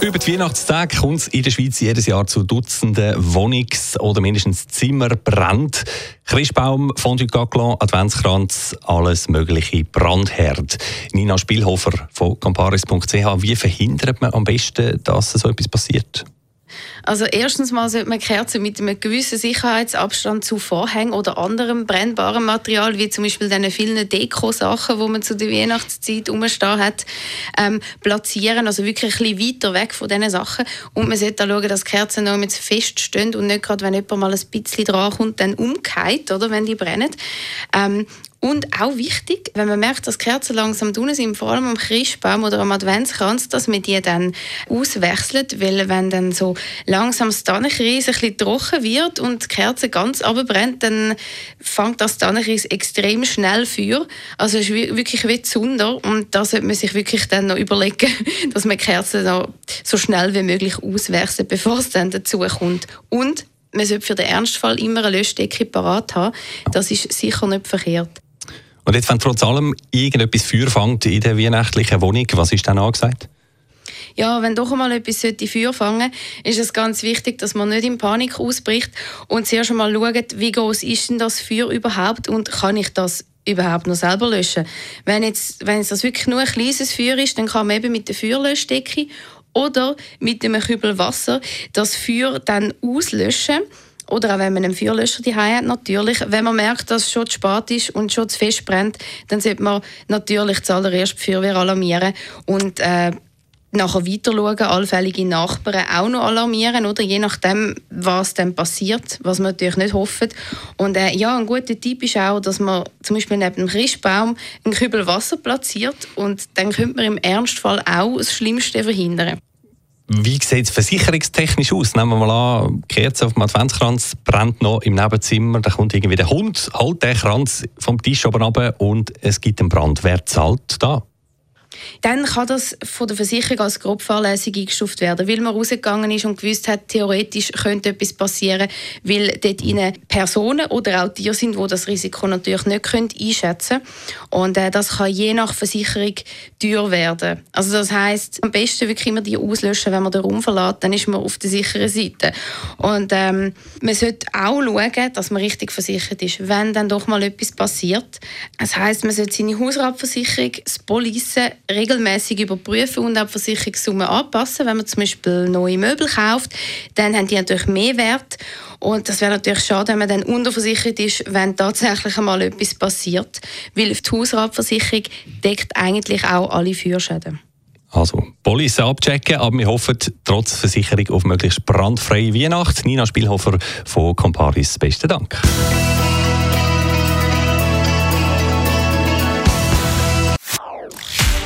über die Weihnachtstage kommt es in der Schweiz jedes Jahr zu Dutzenden Wohnungs- oder mindestens Zimmerbrand. Christbaum, Fondue Gaglan, Adventskranz, alles mögliche Brandherd. Nina Spielhofer von comparis.ch, wie verhindert man am besten, dass so etwas passiert? Also erstens mal sollte man Kerzen mit einem gewissen Sicherheitsabstand zu Vorhängen oder anderem brennbarem Material, wie zum Beispiel diese vielen Deko-Sachen, die man zu der Weihnachtszeit rumstehen hat, ähm, platzieren. Also wirklich ein bisschen weiter weg von diesen Sachen. Und man sollte auch schauen, dass Kerzen noch mit feststehen und nicht gerade, wenn jemand mal ein bisschen dran kommt, dann umkehrt, oder, wenn die brennen. Ähm, und auch wichtig, wenn man merkt, dass Kerzen langsam tun sind, vor allem am Christbaum oder am Adventskranz, dass man die dann auswechselt, weil wenn dann so langsam das Tannenkreis ein bisschen trocken wird und die Kerze ganz abbrennt, dann fängt das Tannenkreis extrem schnell Feuer. Also es ist wirklich wie Zunder und da sollte man sich wirklich dann noch überlegen, dass man Kerzen noch so schnell wie möglich auswechselt, bevor es dann dazu kommt. Und man sollte für den Ernstfall immer eine Löschdecke parat haben. Das ist sicher nicht verkehrt. Und jetzt, wenn trotz allem irgendetwas Feuer fängt in der weihnachtlichen Wohnung, was ist dann angesagt? ja, wenn doch einmal etwas in Feuer fangen ist es ganz wichtig, dass man nicht in Panik ausbricht und zuerst einmal schaut, wie groß ist denn das Feuer überhaupt und kann ich das überhaupt noch selber löschen. Wenn jetzt, wenn jetzt das wirklich nur ein kleines Feuer ist, dann kann man eben mit der Feuerlöschdecke oder mit einem Kübel Wasser das Feuer dann auslöschen oder auch wenn man einen Feuerlöscher die hat, natürlich. Wenn man merkt, dass es schon zu spät ist und schon zu fest brennt, dann sollte man natürlich zuallererst die Feuerwehr alarmieren und äh, nachher weiter schauen, allfällige Nachbarn auch noch alarmieren, oder? Je nachdem, was dann passiert, was man natürlich nicht hofft. Und äh, ja, ein guter Tipp ist auch, dass man zum Beispiel neben dem Christbaum einen Kübel Wasser platziert und dann könnte man im Ernstfall auch das Schlimmste verhindern. Wie sieht es versicherungstechnisch aus? Nehmen wir mal an, die Kerze auf dem Adventskranz brennt noch im Nebenzimmer, da kommt irgendwie der Hund, holt den Kranz vom Tisch oben runter und es gibt einen Brand. Wer zahlt da? Dann kann das von der Versicherung als grob fahrlässig eingestuft werden, weil man rausgegangen ist und gewusst hat, theoretisch könnte etwas passieren, weil dort innen Personen oder auch Tiere sind, die das Risiko natürlich nicht einschätzen können. Und äh, das kann je nach Versicherung teuer werden. Also das heißt, am besten wirklich immer die auslöschen, wenn man den Raum verlässt, dann ist man auf der sicheren Seite. Und ähm, man sollte auch schauen, dass man richtig versichert ist, wenn dann doch mal etwas passiert. Das heißt, man sollte seine Hausratversicherung, das Police regelmäßig überprüfen und auch die Versicherungssumme anpassen. Wenn man zum Beispiel neue Möbel kauft, dann haben die natürlich mehr Wert. Und das wäre natürlich schade, wenn man dann unterversichert ist, wenn tatsächlich einmal etwas passiert. Weil die Hausratversicherung deckt eigentlich auch alle Feuerschäden. Also, Police abchecken, aber wir hoffen trotz Versicherung auf möglichst brandfreie Weihnacht. Nina Spielhofer von Comparis, besten Dank.